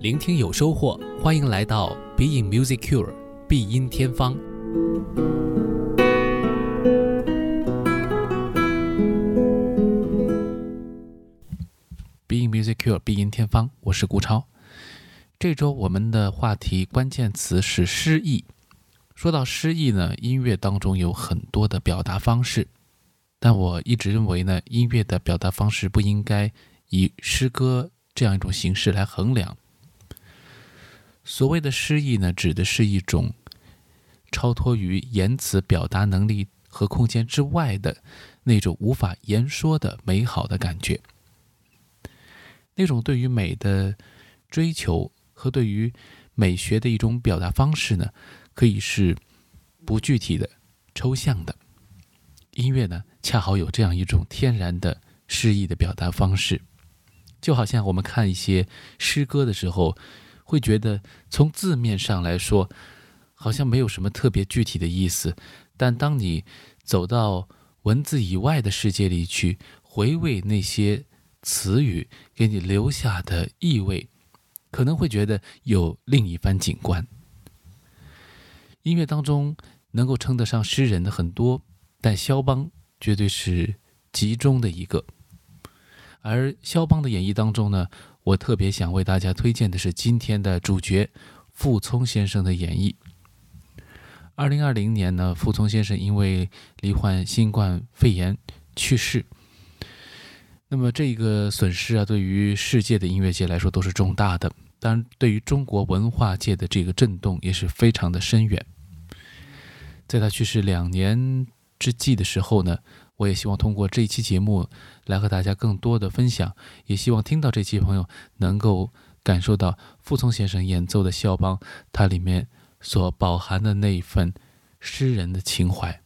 聆听有收获，欢迎来到 Being Music Cure 必音天方。Being Music Cure 必音天方，我是顾超。这周我们的话题关键词是诗意。说到诗意呢，音乐当中有很多的表达方式，但我一直认为呢，音乐的表达方式不应该以诗歌这样一种形式来衡量。所谓的诗意呢，指的是一种超脱于言辞表达能力和空间之外的那种无法言说的美好的感觉。那种对于美的追求和对于美学的一种表达方式呢，可以是不具体的、抽象的。音乐呢，恰好有这样一种天然的诗意的表达方式，就好像我们看一些诗歌的时候。会觉得从字面上来说，好像没有什么特别具体的意思，但当你走到文字以外的世界里去，回味那些词语给你留下的意味，可能会觉得有另一番景观。音乐当中能够称得上诗人的很多，但肖邦绝对是集中的一个。而肖邦的演绎当中呢？我特别想为大家推荐的是今天的主角傅聪先生的演绎。二零二零年呢，傅聪先生因为罹患新冠肺炎去世。那么这个损失啊，对于世界的音乐界来说都是重大的，当然对于中国文化界的这个震动也是非常的深远。在他去世两年之际的时候呢。我也希望通过这一期节目来和大家更多的分享，也希望听到这期朋友能够感受到傅聪先生演奏的肖邦，它里面所饱含的那一份诗人的情怀。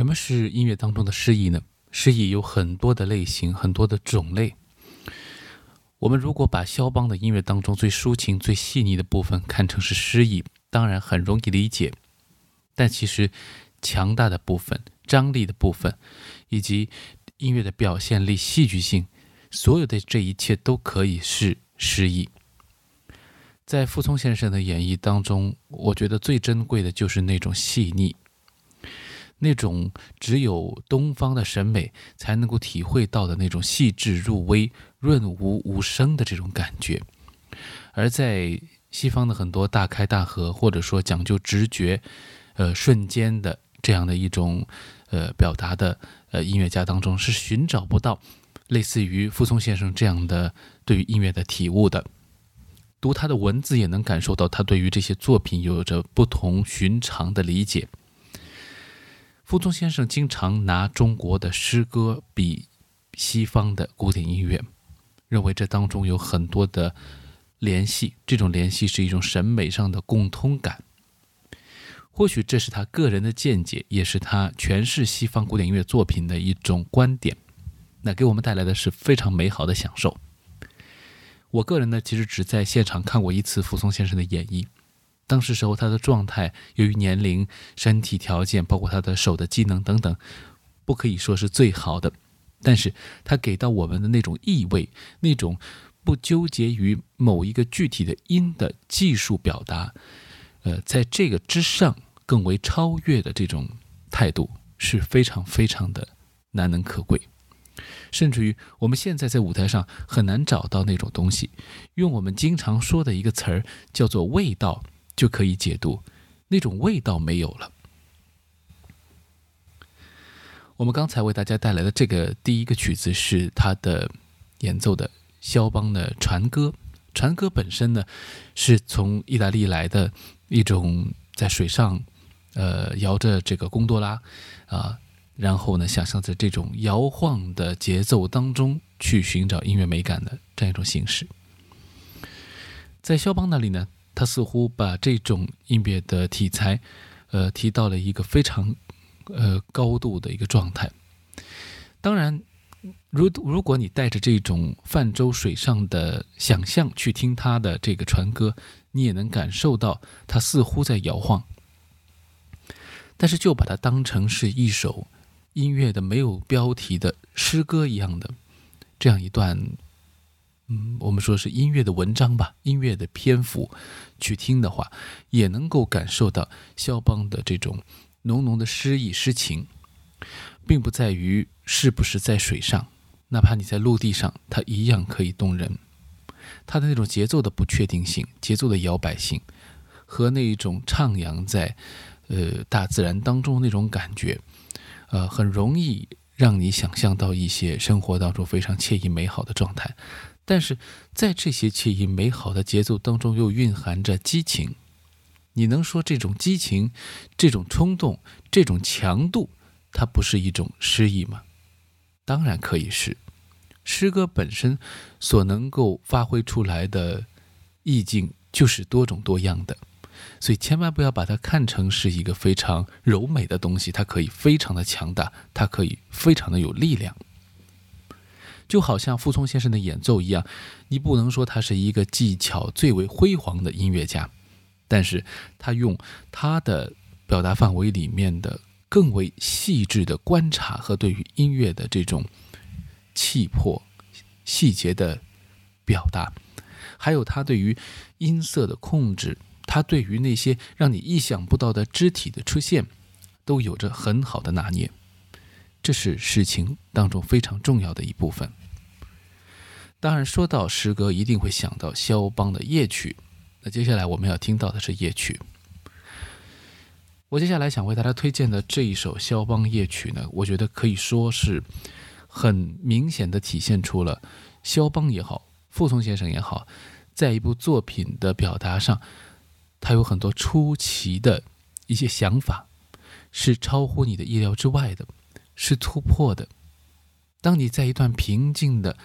什么是音乐当中的诗意呢？诗意有很多的类型，很多的种类。我们如果把肖邦的音乐当中最抒情、最细腻的部分看成是诗意，当然很容易理解。但其实，强大的部分、张力的部分，以及音乐的表现力、戏剧性，所有的这一切都可以是诗意。在傅聪先生的演绎当中，我觉得最珍贵的就是那种细腻。那种只有东方的审美才能够体会到的那种细致入微、润物无声的这种感觉，而在西方的很多大开大合或者说讲究直觉、呃瞬间的这样的一种呃表达的呃音乐家当中，是寻找不到类似于傅聪先生这样的对于音乐的体悟的。读他的文字也能感受到他对于这些作品有着不同寻常的理解。傅聪先生经常拿中国的诗歌比西方的古典音乐，认为这当中有很多的联系，这种联系是一种审美上的共通感。或许这是他个人的见解，也是他诠释西方古典音乐作品的一种观点。那给我们带来的是非常美好的享受。我个人呢，其实只在现场看过一次傅聪先生的演绎。当时时候，他的状态由于年龄、身体条件，包括他的手的机能等等，不可以说是最好的。但是他给到我们的那种意味，那种不纠结于某一个具体的音的技术表达，呃，在这个之上更为超越的这种态度，是非常非常的难能可贵。甚至于我们现在在舞台上很难找到那种东西，用我们经常说的一个词儿叫做“味道”。就可以解读，那种味道没有了。我们刚才为大家带来的这个第一个曲子是他的演奏的肖邦的船歌。船歌本身呢，是从意大利来的一种在水上，呃，摇着这个贡多拉，啊，然后呢，想象在这种摇晃的节奏当中去寻找音乐美感的这样一种形式。在肖邦那里呢。他似乎把这种音乐的题材，呃，提到了一个非常，呃，高度的一个状态。当然，如如果你带着这种泛舟水上的想象去听他的这个船歌，你也能感受到他似乎在摇晃。但是，就把它当成是一首音乐的没有标题的诗歌一样的这样一段。嗯，我们说是音乐的文章吧，音乐的篇幅，去听的话，也能够感受到肖邦的这种浓浓的诗意诗情，并不在于是不是在水上，哪怕你在陆地上，它一样可以动人。它的那种节奏的不确定性，节奏的摇摆性，和那一种徜徉在呃大自然当中那种感觉，呃，很容易让你想象到一些生活当中非常惬意美好的状态。但是在这些惬意美好的节奏当中，又蕴含着激情。你能说这种激情、这种冲动、这种强度，它不是一种诗意吗？当然可以是。诗歌本身所能够发挥出来的意境，就是多种多样的。所以千万不要把它看成是一个非常柔美的东西，它可以非常的强大，它可以非常的有力量。就好像傅聪先生的演奏一样，你不能说他是一个技巧最为辉煌的音乐家，但是他用他的表达范围里面的更为细致的观察和对于音乐的这种气魄、细节的表达，还有他对于音色的控制，他对于那些让你意想不到的肢体的出现，都有着很好的拿捏。这是事情当中非常重要的一部分。当然，说到诗歌，一定会想到肖邦的夜曲。那接下来我们要听到的是夜曲。我接下来想为大家推荐的这一首肖邦夜曲呢，我觉得可以说是很明显的体现出了肖邦也好，傅聪先生也好，在一部作品的表达上，他有很多出奇的一些想法，是超乎你的意料之外的，是突破的。当你在一段平静的。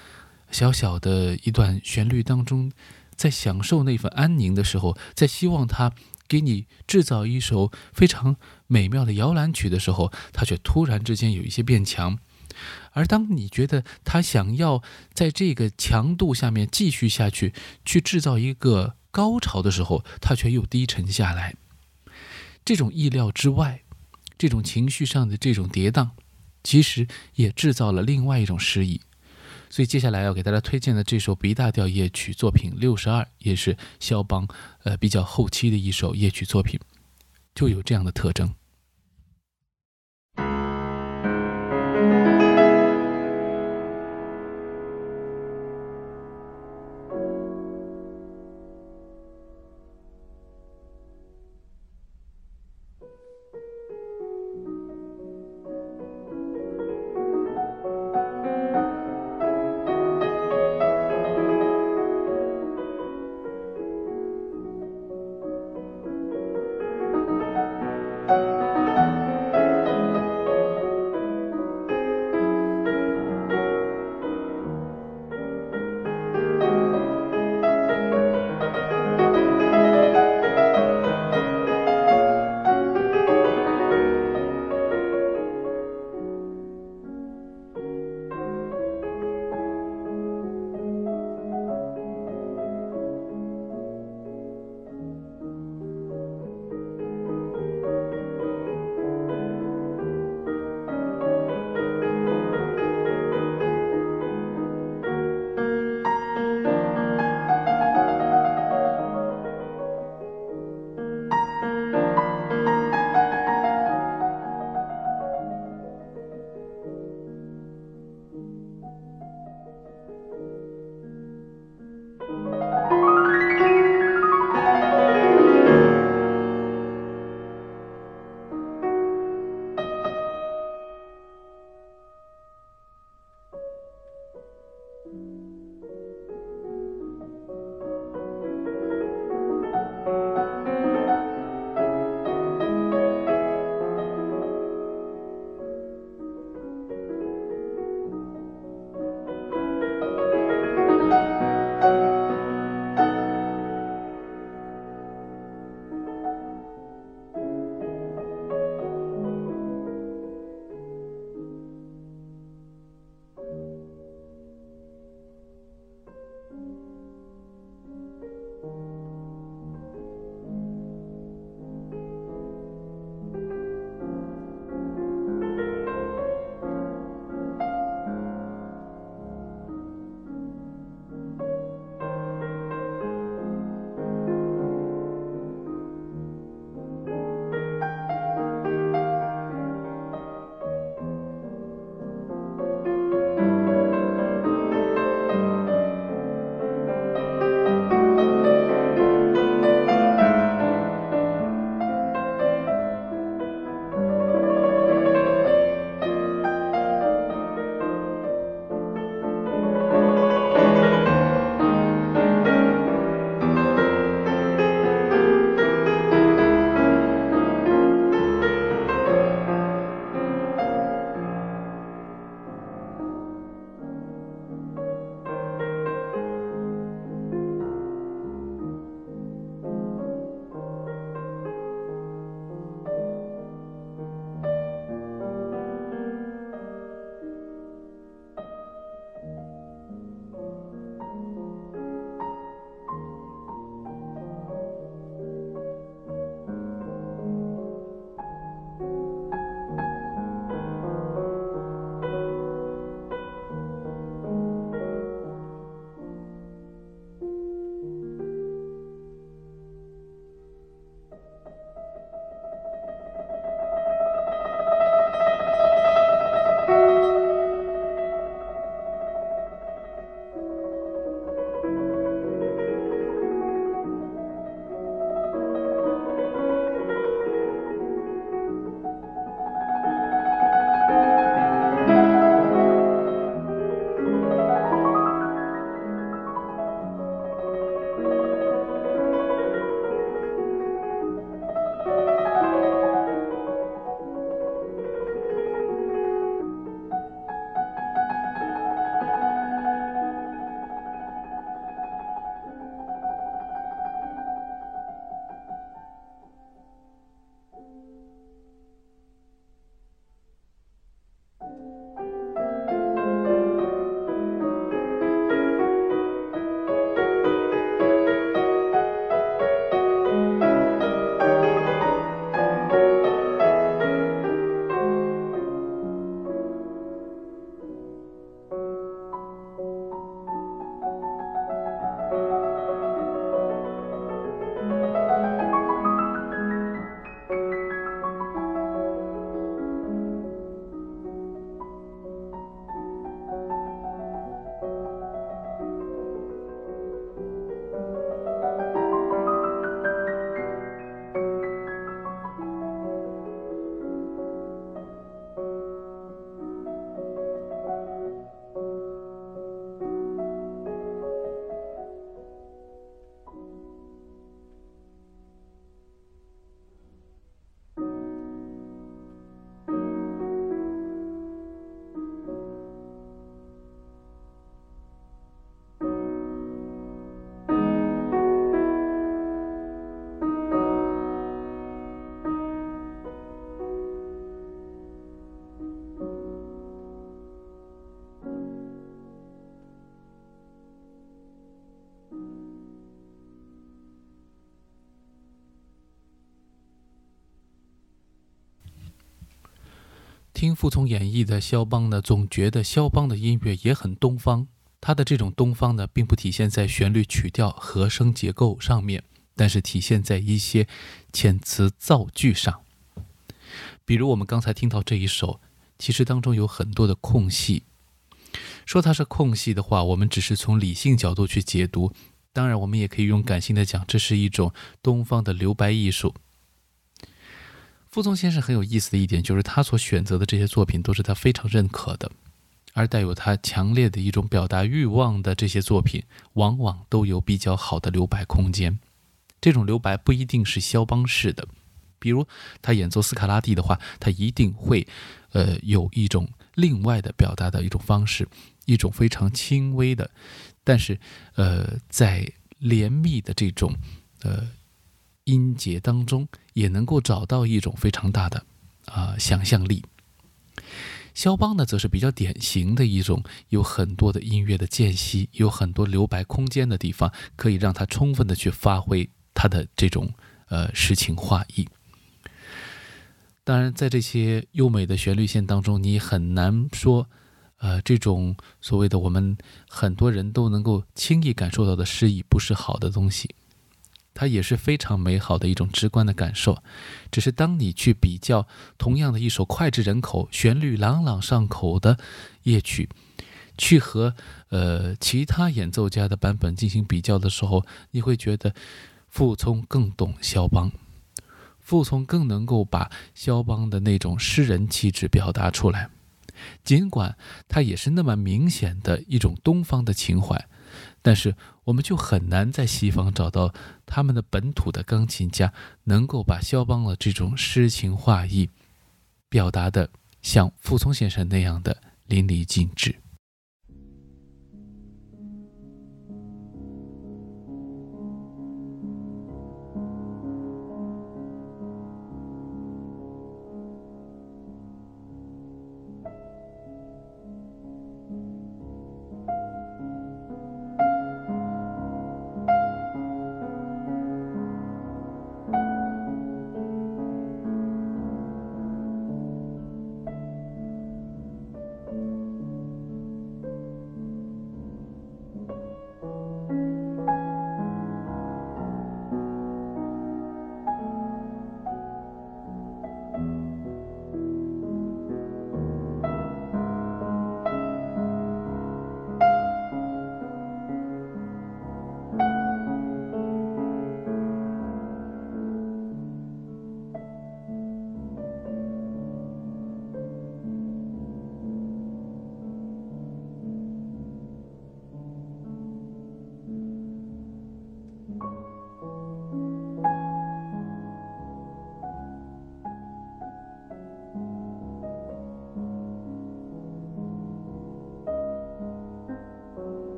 小小的一段旋律当中，在享受那份安宁的时候，在希望它给你制造一首非常美妙的摇篮曲的时候，它却突然之间有一些变强；而当你觉得它想要在这个强度下面继续下去，去制造一个高潮的时候，它却又低沉下来。这种意料之外，这种情绪上的这种跌宕，其实也制造了另外一种诗意。所以接下来要给大家推荐的这首 B 大调夜曲作品六十二，也是肖邦呃比较后期的一首夜曲作品，就有这样的特征。听傅聪演绎的肖邦呢，总觉得肖邦的音乐也很东方。他的这种东方呢，并不体现在旋律、曲调、和声结构上面，但是体现在一些遣词造句上。比如我们刚才听到这一首，其实当中有很多的空隙。说它是空隙的话，我们只是从理性角度去解读。当然，我们也可以用感性的讲，这是一种东方的留白艺术。傅聪先生很有意思的一点，就是他所选择的这些作品都是他非常认可的，而带有他强烈的一种表达欲望的这些作品，往往都有比较好的留白空间。这种留白不一定是肖邦式的，比如他演奏斯卡拉蒂的话，他一定会，呃，有一种另外的表达的一种方式，一种非常轻微的，但是，呃，在连密的这种，呃。音节当中也能够找到一种非常大的啊想象力。肖邦呢，则是比较典型的一种，有很多的音乐的间隙，有很多留白空间的地方，可以让他充分的去发挥他的这种呃诗情画意。当然，在这些优美的旋律线当中，你很难说，呃，这种所谓的我们很多人都能够轻易感受到的诗意，不是好的东西。它也是非常美好的一种直观的感受，只是当你去比较同样的一首脍炙人口、旋律朗朗上口的夜曲，去和呃其他演奏家的版本进行比较的时候，你会觉得傅聪更懂肖邦，傅聪更能够把肖邦的那种诗人气质表达出来，尽管他也是那么明显的一种东方的情怀。但是，我们就很难在西方找到他们的本土的钢琴家，能够把肖邦的这种诗情画意表达的像傅聪先生那样的淋漓尽致。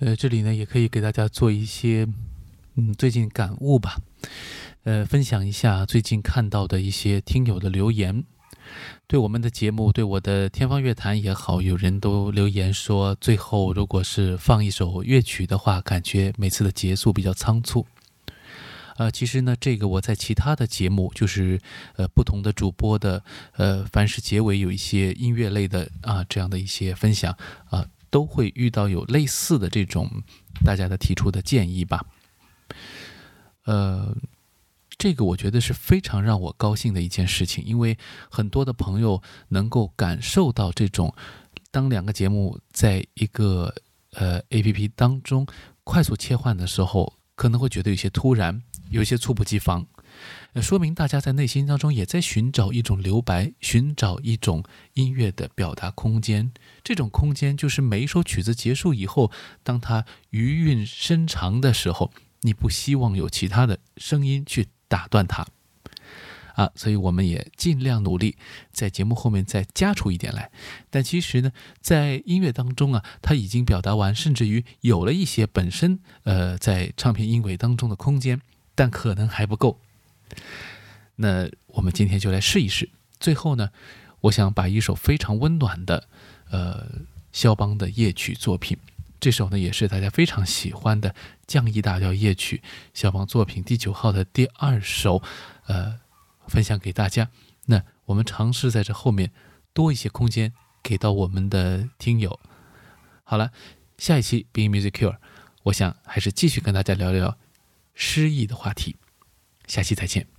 呃，这里呢也可以给大家做一些，嗯，最近感悟吧，呃，分享一下最近看到的一些听友的留言。对我们的节目，对我的天方乐坛也好，有人都留言说，最后如果是放一首乐曲的话，感觉每次的结束比较仓促。呃，其实呢，这个我在其他的节目，就是呃不同的主播的呃，凡是结尾有一些音乐类的啊这样的一些分享啊。都会遇到有类似的这种大家的提出的建议吧，呃，这个我觉得是非常让我高兴的一件事情，因为很多的朋友能够感受到这种，当两个节目在一个呃 A P P 当中快速切换的时候，可能会觉得有些突然，有些猝不及防。说明大家在内心当中也在寻找一种留白，寻找一种音乐的表达空间。这种空间就是每一首曲子结束以后，当它余韵深长的时候，你不希望有其他的声音去打断它啊。所以我们也尽量努力在节目后面再加出一点来。但其实呢，在音乐当中啊，它已经表达完，甚至于有了一些本身呃在唱片音轨当中的空间，但可能还不够。那我们今天就来试一试。最后呢，我想把一首非常温暖的，呃，肖邦的夜曲作品，这首呢也是大家非常喜欢的降 E 大调夜曲，肖邦作品第九号的第二首，呃，分享给大家。那我们尝试在这后面多一些空间给到我们的听友。好了，下一期《Being Music Cure》，我想还是继续跟大家聊聊诗意的话题。下期再见。